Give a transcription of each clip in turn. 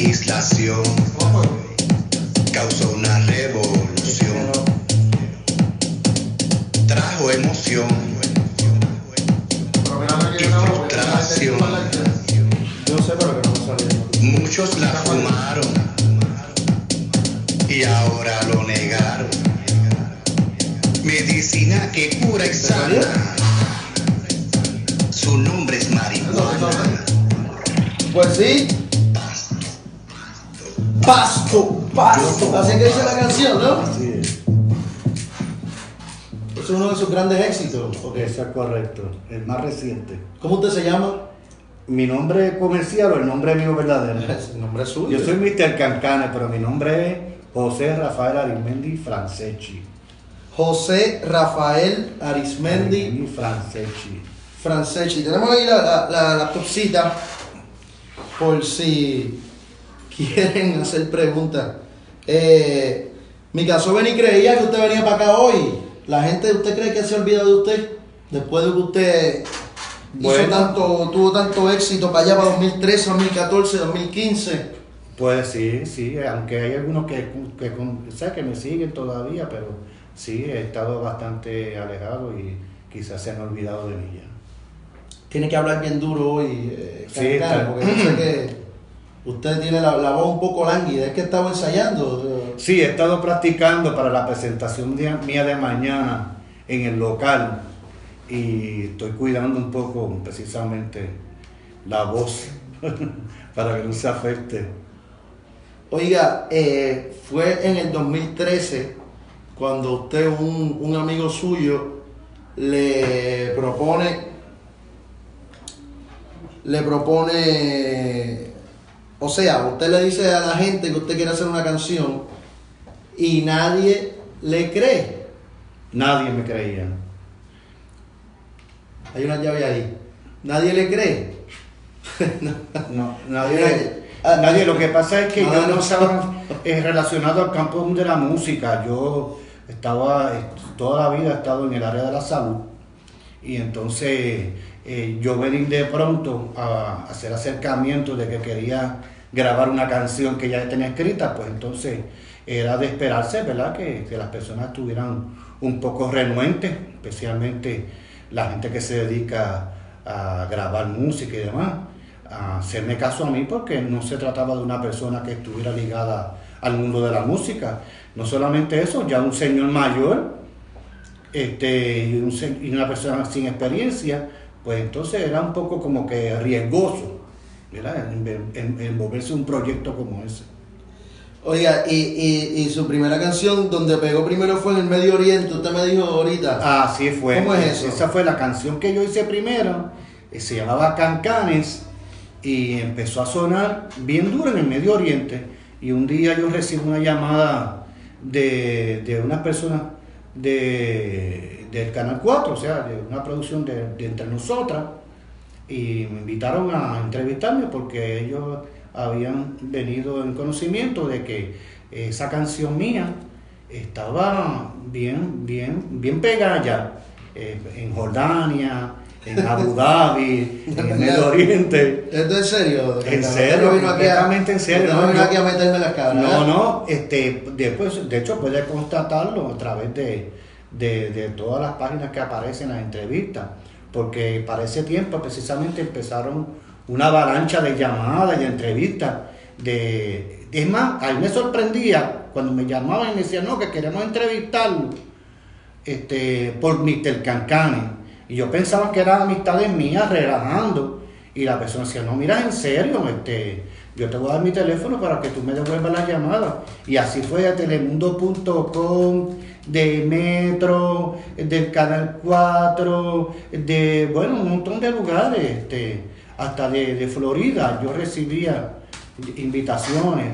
legislación es uno de sus grandes éxitos. ok. Eso es correcto. El más reciente. ¿Cómo usted se llama? Mi nombre comercial o el nombre mío verdadero. El nombre es suyo. Yo soy Mr. Cancane, pero mi nombre es José Rafael Arismendi Franceschi. José Rafael Arismendi Franceschi. Franceschi. Tenemos ahí la, la, la laptopcita por si quieren hacer preguntas. Eh, mi caso ven y creía que usted venía para acá hoy. La gente, ¿usted cree que se ha olvidado de usted? Después de que usted hizo Bueno. tanto, tuvo tanto éxito para allá, para 2013, 2014, 2015. Pues sí, sí, aunque hay algunos que, que, sea, que me siguen todavía, pero sí, he estado bastante alejado y quizás se han olvidado de mí ya. Tiene que hablar bien duro hoy, eh, Sí, porque yo sé que usted tiene la, la voz un poco lánguida. Es que estaba ensayando. Sí, he estado practicando para la presentación mía de mañana en el local y estoy cuidando un poco precisamente la voz para que no se afecte. Oiga, eh, fue en el 2013 cuando usted, un, un amigo suyo, le propone, le propone, o sea, usted le dice a la gente que usted quiere hacer una canción y nadie le cree. Nadie me creía. Hay una llave ahí. Nadie le cree. No, nadie, Ah, nadie. Lo que pasa es que no, yo no. estaba eh, relacionado al campo de la música. Yo estaba, eh, toda la vida he estado en el área de la salud. Y entonces eh, yo vení de pronto a hacer acercamiento de que quería grabar una canción que ya tenía escrita, pues entonces era de esperarse, ¿verdad? Que, que las personas estuvieran un poco renuentes, especialmente la gente que se dedica a grabar música y demás, a hacerme caso a mí porque no se trataba de una persona que estuviera ligada al mundo de la música. No solamente eso, ya un señor mayor este, y, una persona sin experiencia, pues entonces era un poco como que riesgoso, ¿verdad? En- en- envolverse en un proyecto como ese. Oiga, y, y, y su primera canción donde pegó primero fue en el Medio Oriente, usted me dijo ahorita. Así fue. ¿Cómo es eso? Esa fue la canción que yo hice primero, eh, se llamaba Cancanes y empezó a sonar bien duro en el Medio Oriente. Y un día yo recibo una llamada de, de una persona de, del Canal 4, o sea, de una producción de, de entre nosotras, y me invitaron a entrevistarme porque ellos habían venido en conocimiento de que esa canción mía estaba bien, bien, bien pegada allá, eh, en Jordania, en Abu Dhabi, en el Medio Oriente. ¿Esto es serio? En serio, no vino aquí a- completamente en serio, no vino aquí a meterme las cabras. No, no, este, después, de hecho puede constatarlo a través de, de, de todas las páginas que aparecen en las entrevistas, porque para ese tiempo precisamente empezaron una avalancha de llamadas y entrevistas. De, es más, a mí me sorprendía cuando me llamaban y me decían, no, que queremos entrevistarlo este, por Mr. Cancane. Y yo pensaba que eran amistades mías relajando. Y la persona decía, no, mira, en serio, este, yo te voy a dar mi teléfono para que tú me devuelvas la llamada. Y así fue de telemundo.com, de Metro, del Canal 4, de, bueno, un montón de lugares, este, hasta de, de Florida. Yo recibía invitaciones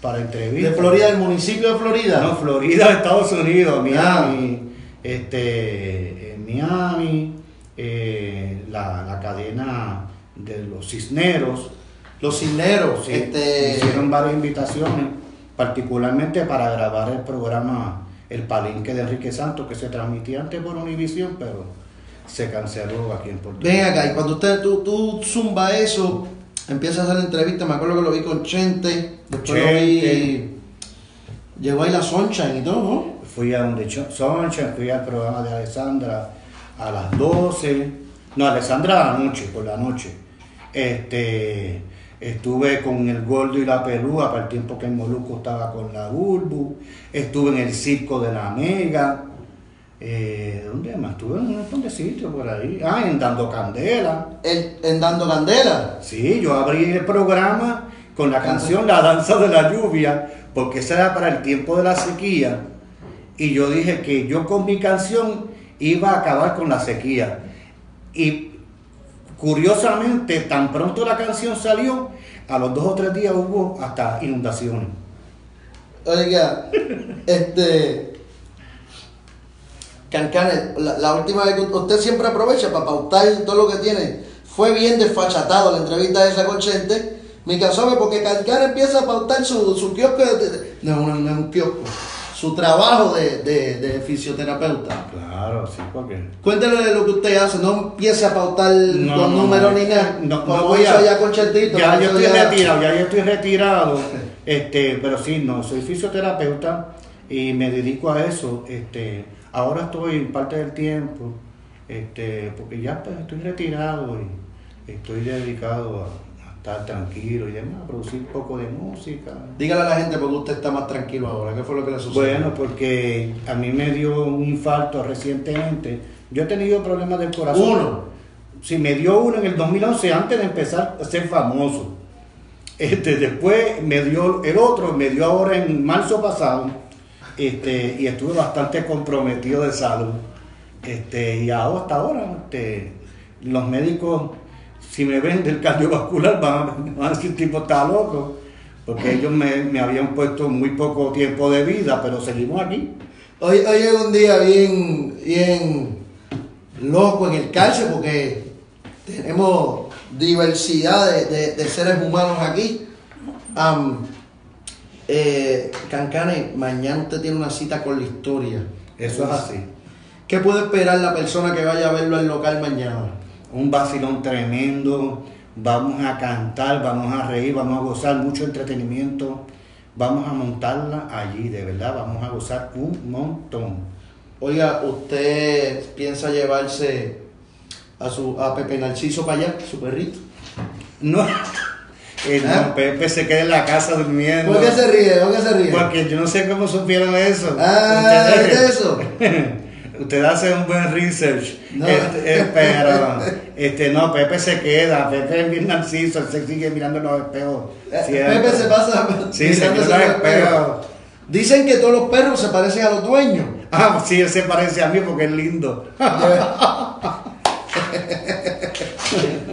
para entrevistas. De Florida, del municipio de Florida. No, Florida, Estados Unidos, Miami, este, en Miami, eh, la, la cadena de los Cisneros, Los Cisneros. sí, este, hicieron varias invitaciones, particularmente para grabar el programa El Palenque de Enrique Santos, que se transmitía antes por Univisión, pero se canceló aquí en Puerto Ven Rico. acá, y cuando usted, tú, tú zumba eso, empieza a hacer entrevistas. Me acuerdo que lo vi con Chente. Después lo vi. Llegó ahí la Sunshine y todo, ¿no? Fui a donde Ch- Soncha, fui al programa de Alessandra a las 12. No, Alessandra a la noche, por la noche. Este, estuve con el Gordo y la Pelúa para el tiempo que el Moluco estaba con la Bulbu. Estuve en el circo de la Mega. Eh, ¿Dónde más? Estuve en un montón de sitios por ahí. Ah, en Dando Candela. El- en Dando Candela. Sí, yo abrí el programa con la canción La Danza de la Lluvia, porque esa era para el tiempo de la sequía. Y yo dije que yo con mi canción iba a acabar con la sequía. Y curiosamente, tan pronto la canción salió, a los dos o tres días hubo hasta inundaciones. Oiga, este. Cancanes, la, la última vez que usted siempre aprovecha para pautar todo lo que tiene. Fue bien desfachatado la entrevista esa con Chente. Mi caso porque Cancanes empieza a pautar su, su kiosco. de- de- no, no, no es un kiosco. Su trabajo de, de, de fisioterapeuta. Claro, sí, porque. Cuéntele lo que usted hace, no empiece a pautar No, los no, números no, ni nada. No, no como voy a- allá con Chentito. Ya yo estoy retirado, ya yo estoy retirado. Este, pero sí, no, soy fisioterapeuta y me dedico a eso. Este, ahora estoy en parte del tiempo, este, porque ya pues, estoy retirado y estoy dedicado a, a estar tranquilo y demás, a producir un poco de música. Dígale a la gente porque usted está más tranquilo ahora. ¿Qué fue lo que le sucedió? Bueno, porque a mí me dio un infarto recientemente. Yo he tenido problemas del corazón. Uno. Sí, me dio uno en el 2011 antes de empezar a ser famoso. Este, después me dio el otro, me dio ahora en marzo pasado. Este, y estuve bastante comprometido de salud. Este, y hasta ahora, este, los médicos, si me ven del cardiovascular, van a, decir tipo está loco. Porque ellos me, habían puesto muy poco tiempo de vida, pero seguimos aquí. Hoy, hoy es un día bien, bien loco en el calcio porque tenemos diversidad de, de- seres humanos aquí. Eh, Cancane, mañana usted tiene una cita con la historia. Eso es así. ¿Qué puede esperar la persona que vaya a verlo al local mañana? un vacilón tremendo, vamos a cantar, vamos a reír, vamos a gozar mucho entretenimiento, vamos a montarla allí, de verdad, vamos a gozar un montón. Oiga, ¿usted piensa llevarse a su a Pepe Narciso para allá, su perrito? No, eh, no, ¿Ah? Pepe se queda en la casa durmiendo. ¿Por qué se ríe? ¿Por qué se ríe? Porque yo no sé cómo supieron eso. Ah, Ustedes- ¿viste eso? Usted hace un buen research. No. Este, eh, pero, este, no, Pepe se queda. Pepe es bien narciso. Él se sigue mirando los espejos. Eh, siempre. Pepe se pasa Sí, se los espejos. Dicen que todos los perros se parecen a los dueños. Ah, sí, él se parece a mí porque es lindo.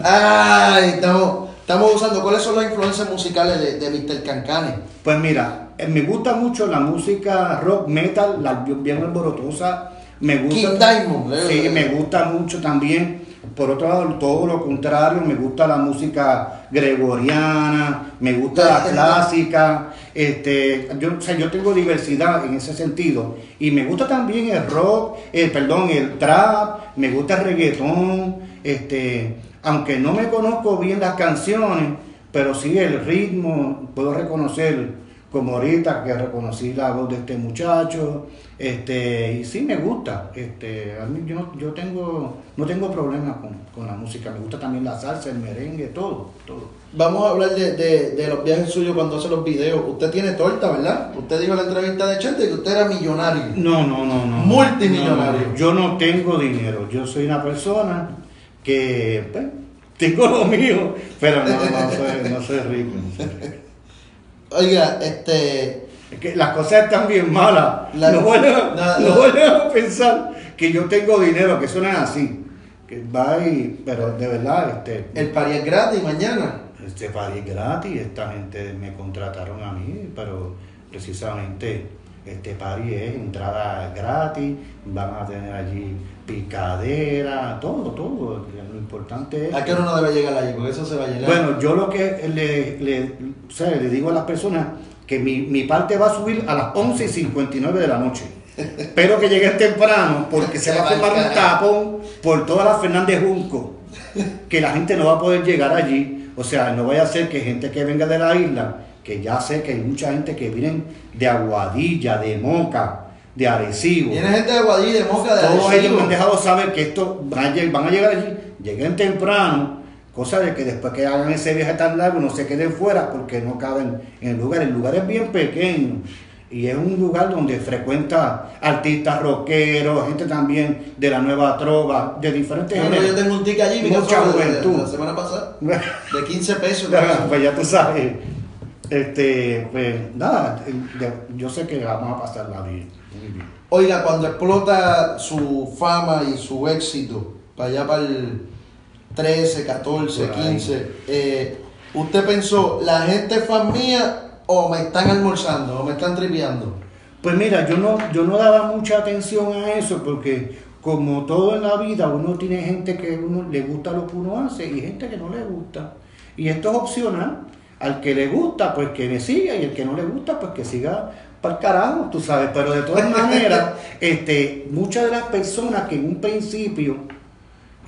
Ay, estamos, estamos usando. ¿Cuáles son las influencias musicales de, de Mr. Cancane? Pues mira, eh, me gusta mucho la música rock metal, la bien alborotosa. Me gusta. King Diamond, eh. Sí, me gusta mucho también. Por otro lado, todo lo contrario, me gusta la música gregoriana, me gusta la clásica. Este, yo, o sea, yo tengo diversidad en ese sentido. Y me gusta también el rock, el, perdón, el trap, me gusta el reggaetón. Este, aunque no me conozco bien las canciones, pero sí el ritmo, puedo reconocer como ahorita que reconocí la voz de este muchacho, este, y sí me gusta, este, a mí yo, no- yo tengo, no tengo problemas con, con la música, me gusta también la salsa, el merengue, todo, todo. Vamos a hablar de, de- de los viajes suyos cuando hace los videos. Usted tiene torta, ¿verdad? Usted dijo en la entrevista de Chente que usted era millonario. No, no, no, no. Multimillonario. No, no, yo no tengo dinero, yo soy una persona que, pues, tengo lo mío, pero no, no soy, no soy rico. no soy rico. Oiga, este. Es que las cosas están bien malas. La- no vuelven a- no pensar que yo tengo dinero, que es así. Que va y, pero de verdad, este, El pari es gratis mañana. este party es gratis, esta gente me contrataron a mí, pero precisamente este party es entrada gratis, van a tener allí picadera, todo, todo. Lo importante es. ¿A qué hora no debe llegar allí? Porque eso se va a llenar. Bueno, yo lo que le, le, o sea, le digo a las personas que mi, mi parte va a subir a las 11 y 59 de la noche. Espero que lleguen temprano porque se va a formar un tapón por toda la Fernández Junco, que la gente no va a poder llegar allí. O sea, no vaya a ser que gente que venga de la isla, que ya sé que hay mucha gente que vienen de Aguadilla, de Moca, de Arecibo. Viene gente de Guadí, de Moca, de Todos ellos Arecibo. me han dejado saber que esto van a, llegar allí, lleguen temprano, cosa de que después que hagan ese viaje tan largo no se queden fuera porque no caben en el lugar. El lugar es bien pequeño y es un lugar donde frecuenta artistas rockeros, gente también de la nueva trova, de diferentes Bueno, yo tengo un ticket allí, mi Mucha caso, de- de- juventud. de la semana pasada, de 15 pesos. pues ya tú sabes. Este, pues nada, de- yo sé que vamos a bien. Muy bien. Oiga, cuando explota su fama y su éxito, para allá para el 13, 14, Por ahí. 15, eh, ¿usted pensó, la gente es fan mía o me están almorzando o me están tripeando? Pues mira, yo no, yo no daba mucha atención a eso porque como todo en la vida, uno tiene gente que uno le gusta lo que uno hace y gente que no le gusta. Y esto es opcional. Al que le gusta, pues que me siga y el que no le gusta, pues que siga para el carajo, tú sabes. Pero de todas maneras, este, muchas de las personas que en un principio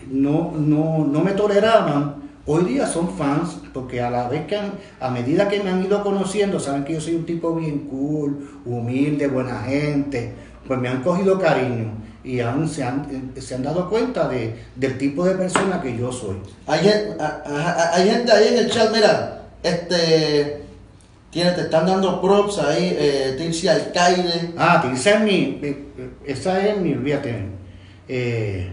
no, no, no me toleraban, hoy día son fans, porque a la vez que han- a medida que me han ido conociendo, saben que yo soy un tipo bien cool, humilde, buena gente, pues me han cogido cariño y han, se, han, se han dado cuenta de, del tipo de persona que yo soy. Hay, hay gente ahí en el chat, mira, este, tiene, te están dando props ahí, eh, Tirsi Alcaide, Ah, esa es mi, esa es mi, fíjate, eh,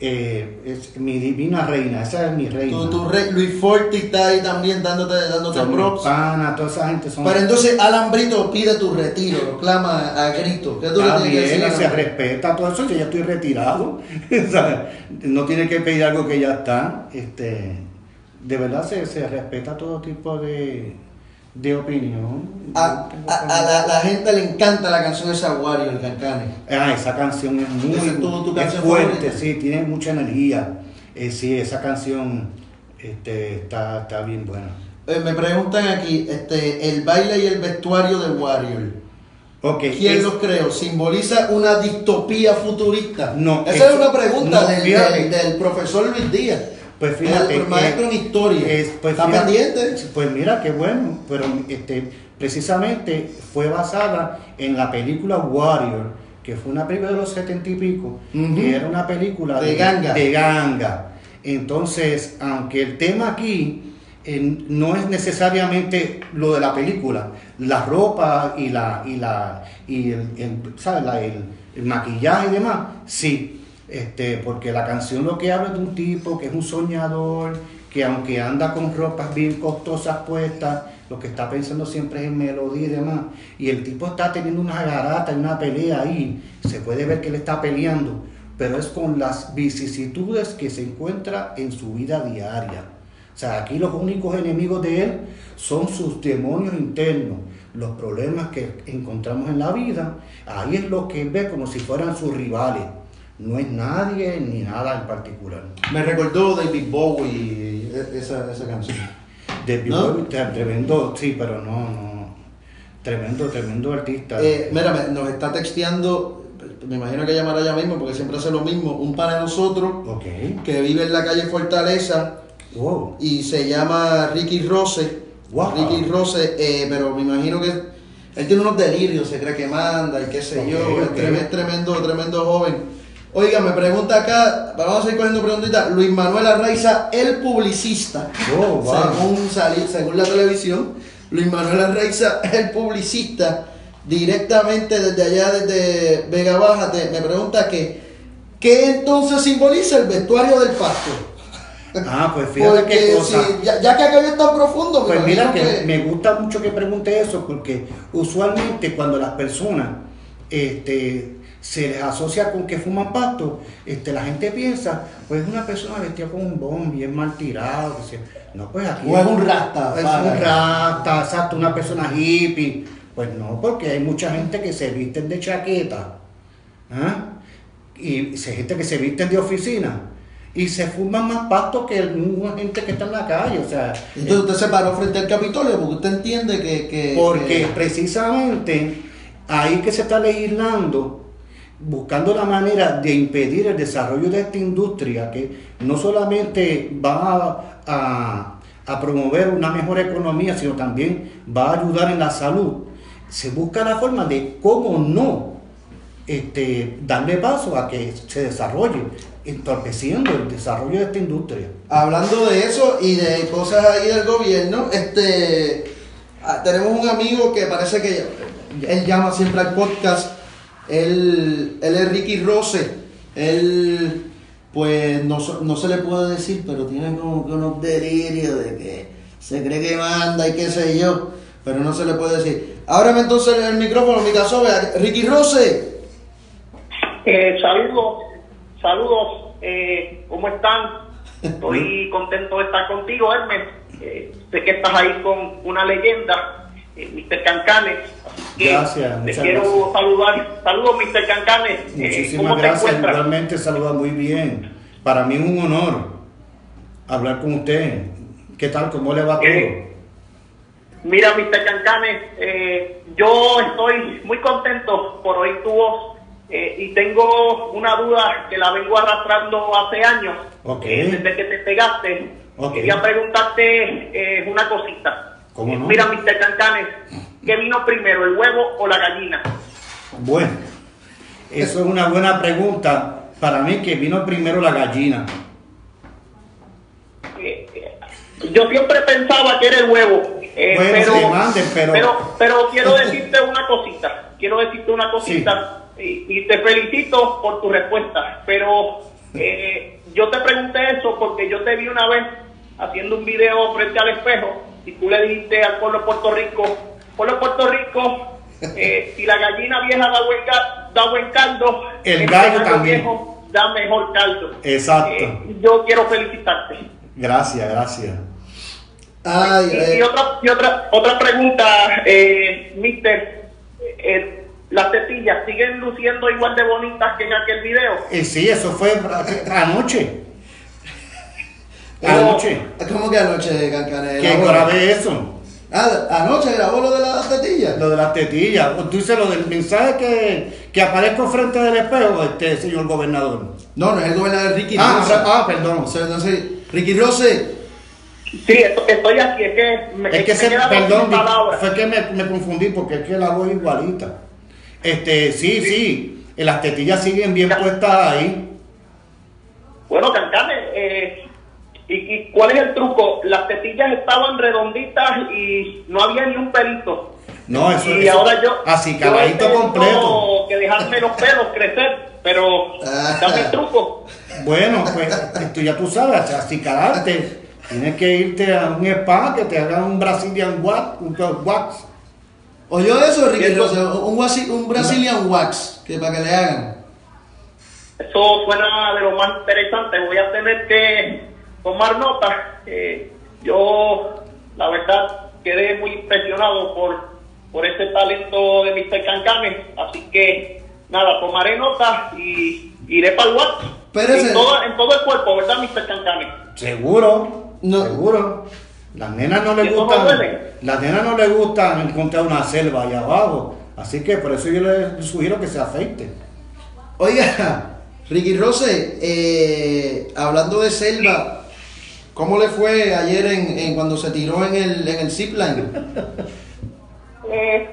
eh, es mi divina reina, esa es mi reina. tu, tu rey, Luis Forti está ahí también dándote, dándote props. panas, toda esa gente son... Pero entonces Alan Brito pide tu retiro, lo clama a grito. ¿Qué tú le tienes que decir se respeta todo eso, que ya estoy retirado. No tiene que pedir algo que ya está. Este, de verdad se, se respeta todo tipo de, de opinión. A, a- a la, la gente le encanta la canción esa Wario, el Cancane. Ah, esa canción es muy es tu- tu es canción fuerte, favorita. sí, tiene mucha energía. Eh, sí, esa canción este, está, está bien buena. Eh, me preguntan aquí, este, el baile y el vestuario de Warrior. Okay, ¿Quién es- los creó? ¿Simboliza una distopía futurista? No, Esa es una pregunta no, del, fíjate. del- del profesor Luis Díaz. Pues fíjate, El, maestro en historia. es- pues ¿Está fíjate, pendiente? Pues mira, qué bueno, pero este, precisamente fue basada en la película Warrior, que fue una película de los setenta y pico, que era una película De ganga. de ganga. Entonces, aunque el tema aquí eh, no es necesariamente lo de la película, la ropa y la y la y el, el, ¿sabes? La- el- el maquillaje y demás, sí, este, porque la canción lo que habla es de un tipo que es un soñador, que aunque anda con ropas bien costosas puestas, lo que está pensando siempre es en melodía y demás, y el tipo está teniendo una garata una pelea ahí, se puede ver que él está peleando, pero es con las vicisitudes que se encuentra en su vida diaria. O sea, aquí los únicos enemigos de él son sus demonios internos, los problemas que encontramos en la vida. Ahí es lo que él ve como si fueran sus rivales. No es nadie ni nada en particular. Me recordó David Bowie e- esa, esa canción. ¿No? Bowie, tremendo, sí, pero no, no. Tremendo, tremendo artista. Eh, mira, nos está texteando, me imagino que llamará ya mismo porque siempre hace lo mismo, un pana de nosotros que vive en la calle Fortaleza Wow. y se llama Ricky Rose. Wow. Ricky Rose, eh, pero me imagino que él tiene unos delirios, se cree que manda y qué sé yo, es tremendo, tremendo joven. Oiga, me pregunta acá, vamos a seguir cogiendo preguntitas, Luis Manuel Arraiza, el publicista. Oh, wow. según, según la televisión, Luis Manuel Arraiza, el publicista, directamente desde allá, desde Vega Baja, te- me pregunta que, ¿qué entonces simboliza el vestuario del pastor? Ah, pues fíjate Porque qué cosa. si- ya, ya que aquello es tan profundo, Pues mira imagino que me gusta mucho que pregunte eso porque usualmente cuando las personas este, se les asocia con que fuman pasto, este, la gente piensa, pues es una persona vestida con un bomb, bien mal tirado, que se- no, pues aquí O es un rasta, es un rasta, exacto, una persona hippie, pues no, porque hay mucha gente que se visten de chaqueta, ¿ah? y se- gente que se visten de oficina. Y se fuman más pasto que el gente que está en la calle, o sea, Entonces usted se paró frente al Capitolio porque usted entiende que... que- porque que- precisamente ahí que se está legislando, buscando la manera de impedir el desarrollo de esta industria que no solamente va a, a promover una mejor economía, sino también va a ayudar en la salud, se busca la forma de cómo no este, darle paso a que se desarrolle, entorpeciendo el desarrollo de esta industria. Hablando de eso y de cosas ahí del gobierno, este ah, tenemos un amigo que parece que él llama siempre al podcast, él, él es Ricky Rose, él pues no, no se le puede decir, pero tiene como que unos delirios de que se cree que manda y qué sé yo, pero no se le puede decir. Ábreme entonces el micrófono, mi caso, Ricky Rose. Eh, saludos, saludos, eh, ¿cómo están? Estoy contento de estar contigo, Hermes. Eh, sé que estás ahí con una leyenda, eh, Mr. Cancanes. Gracias, Te quiero gracias. saludar. Saludos, Mr. Cancanes. Eh, Muchísimas ¿Cómo te gracias, igualmente saluda muy bien. Para mí es un honor hablar con usted. ¿Qué tal? ¿Cómo le va todo? Mira, Mr. Cancanes, eh, yo estoy muy contento por oír tu voz eh, y tengo una duda que la vengo arrastrando hace años, Ok. eh, desde que te pegaste. Ok. Quería preguntarte una cosita. ¿Cómo no? Mira, Mr. Cancanes, ¿qué vino primero, el huevo o la gallina? Bueno, eso es una buena pregunta. Para mí que vino primero la gallina. Eh, eh, yo siempre pensaba que era el huevo, eh, Bueno, pero, manden, pero- pero pero quiero decirte una cosita, quiero decirte una cosita y, y te felicito por tu respuesta, pero eh, yo te pregunté eso porque yo te vi una vez haciendo un video frente al espejo y tú le dijiste al pueblo de Puerto Rico, pueblo de Puerto Rico, eh, si la gallina vieja da buen, da buen caldo, El gallo también. viejo da mejor caldo. Exacto. Eh, yo quiero felicitarte. Gracias, gracias. Ay, Y, eh, y otra, y otra, otra pregunta, eh, mister. eh, las tetillas siguen luciendo igual de bonitas que en aquel video. Eh, sí, eso fue anoche. Pero- Anoche. ¿Cómo que anoche, Cancanes? Que grabé eso. Ah, anoche grabó lo de las tetillas. Lo de las tetillas. Tú dices lo del mensaje que, que aparezco frente del espejo, este señor gobernador. No, no es el gobernador Ricky Ah, Rose. ah, perdón. O sea, entonces, Ricky Rose, Sí, esto- estoy aquí, es que me, Es que me se, perdón, fue que me, me confundí porque es que la voz igualita. Este, sí, sí, eh, las tetillas siguen bien puestas ahí. Bueno, Cancanes, eh, ¿y, ¿y cuál es el truco? Las tetillas estaban redonditas y no había ni un pelito. No, eso y eso- ahora yo. así yo tengo completo. que dejarme los pelos crecer, pero Ah. dame el truco. Bueno, pues esto ya tú sabes, así calarte. Tienes que irte a un spa que te hagan un Brazilian wax, un wax. ¿oyó eso, Rose? Un, un Brazilian wax, que para que le hagan. Eso suena de lo más interesante. Voy a tener que tomar nota. Eh, yo, la verdad, quedé muy impresionado por, por ese talento de Mr. Cancanes. Así que, nada, tomaré nota y iré para el WhatsApp. En todo, en todo el cuerpo, ¿verdad, Mr. Cancanes? Seguro, No. seguro. Las nenas no les ¿Y eso no gustan, las nenas no les gustan encontrar una selva allá abajo. Así que por eso yo les sugiero que se afeite. Oiga, Ricky Rose, eh, hablando de selva, ¿cómo le fue ayer en, en cuando se tiró en el, en el zipline? Eh,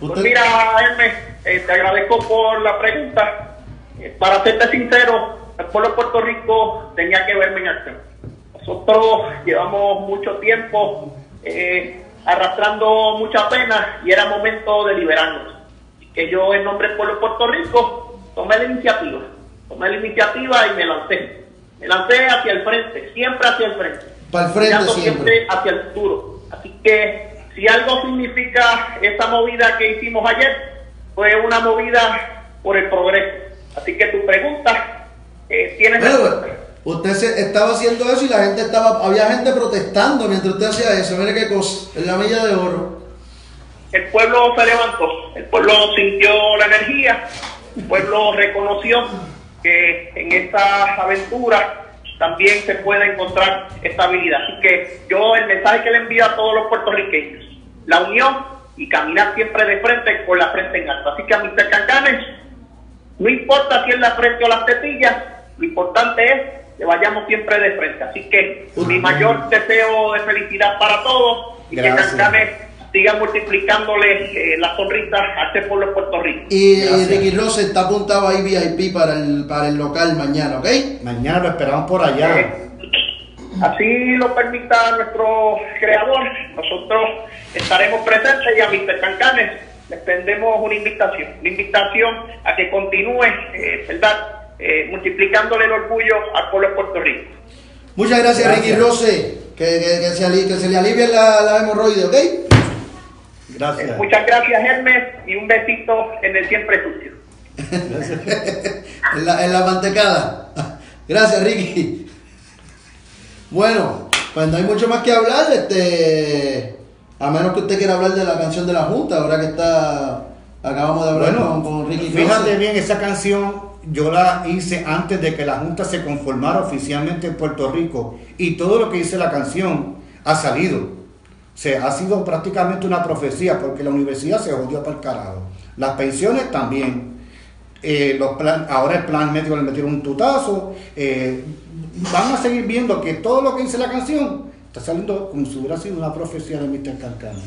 pues mira, Hermes, eh, te agradezco por la pregunta. Eh, para serte sincero, el pueblo de Puerto Rico tenía que verme en acción. Nosotros llevamos mucho tiempo eh, arrastrando mucha pena y era momento de liberarnos. Que yo, en nombre del pueblo de Puerto Rico, tomé la iniciativa. Tomé la iniciativa y me lancé. Lancé hacia el frente, siempre hacia el frente Para el frente mirando siempre. hacia el futuro. Así que si algo significa esa movida que hicimos ayer, fue una movida por el progreso. Así que tu pregunta eh, tiene usted se, estaba haciendo eso y la gente estaba, había gente protestando mientras usted hacía eso. Mire qué cosa, en la milla de oro. El pueblo se levantó, el pueblo sintió la energía, el pueblo reconoció que en esta aventura también se puede encontrar estabilidad. Así que yo el mensaje que le envío a todos los puertorriqueños, la unión y caminar siempre de frente con la frente en alto. Así que a Mr. Cancanes, no importa si es la frente o las tetillas, lo importante es que vayamos siempre de frente. Así que mi mayor deseo de felicidad para todos y Gracias. que Cancanes siga multiplicándole eh, las sonrisas a este pueblo de Puerto Rico. Y Gracias. Ricky Rose está apuntado ahí VIP para el, para el local mañana, ¿ok? Mañana lo esperamos por allá. Eh, Así lo permita nuestro creador, nosotros estaremos presentes y a Mr. Cancanes le extendemos una invitación, una invitación a que continúe, eh, ¿verdad?, Eh, multiplicándole el orgullo al pueblo de Puerto Rico. Muchas gracias, Gracias. Ricky Rose. Que, que- que se, ali- que se le alivie la, la hemorroide, ¿ok? Gracias. Muchas gracias, Hermes, y un besito en el siempre sucio. en, la, en la mantecada. Gracias, Ricky. Bueno, pues no hay mucho más que hablar, este, a menos que usted quiera hablar de la canción de la Junta, ahora que está, acabamos de hablar Bueno, con, con Ricky fíjate bien, esa canción yo la hice antes de que la Junta se conformara oficialmente en Puerto Rico y todo lo que dice la canción ha salido. O sea, ha sido prácticamente una profecía porque la universidad se jodió para el carajo. Las pensiones también. Eh, los plan- ahora el plan médico le metieron un tutazo. eh, van a seguir viendo que todo lo que dice la canción está saliendo como si hubiera sido una profecía de Mr. Cancani.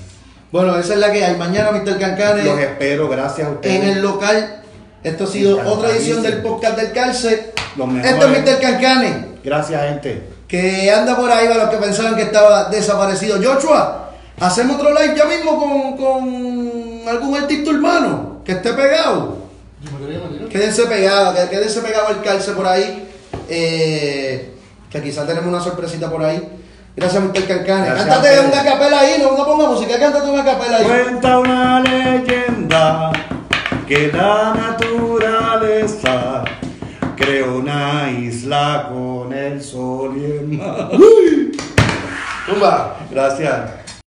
Bueno, esa es la que hay. Mañana, Mr. Cancane, Los espero, gracias a ustedes. en el local. Esto ha sido otra edición del podcast del Cárcel. Los mejores. es Mr. Cancane. Gracias, gente. Que anda por ahí para los que pensaban que estaba desaparecido. Joshua, hacemos otro live ya mismo con, con algún artista hermano que esté pegado. Quédense pegados, que- quédense pegados al calce por ahí. eh, que quizás tenemos una sorpresita por ahí. Gracias, Mr. Cancane. Gracias Cántate una capela ahí, no, no ponga música, cántate una capela ahí. Cuenta una leyenda que la naturaleza creó una isla con el sol y el mar. Tumba. Gracias.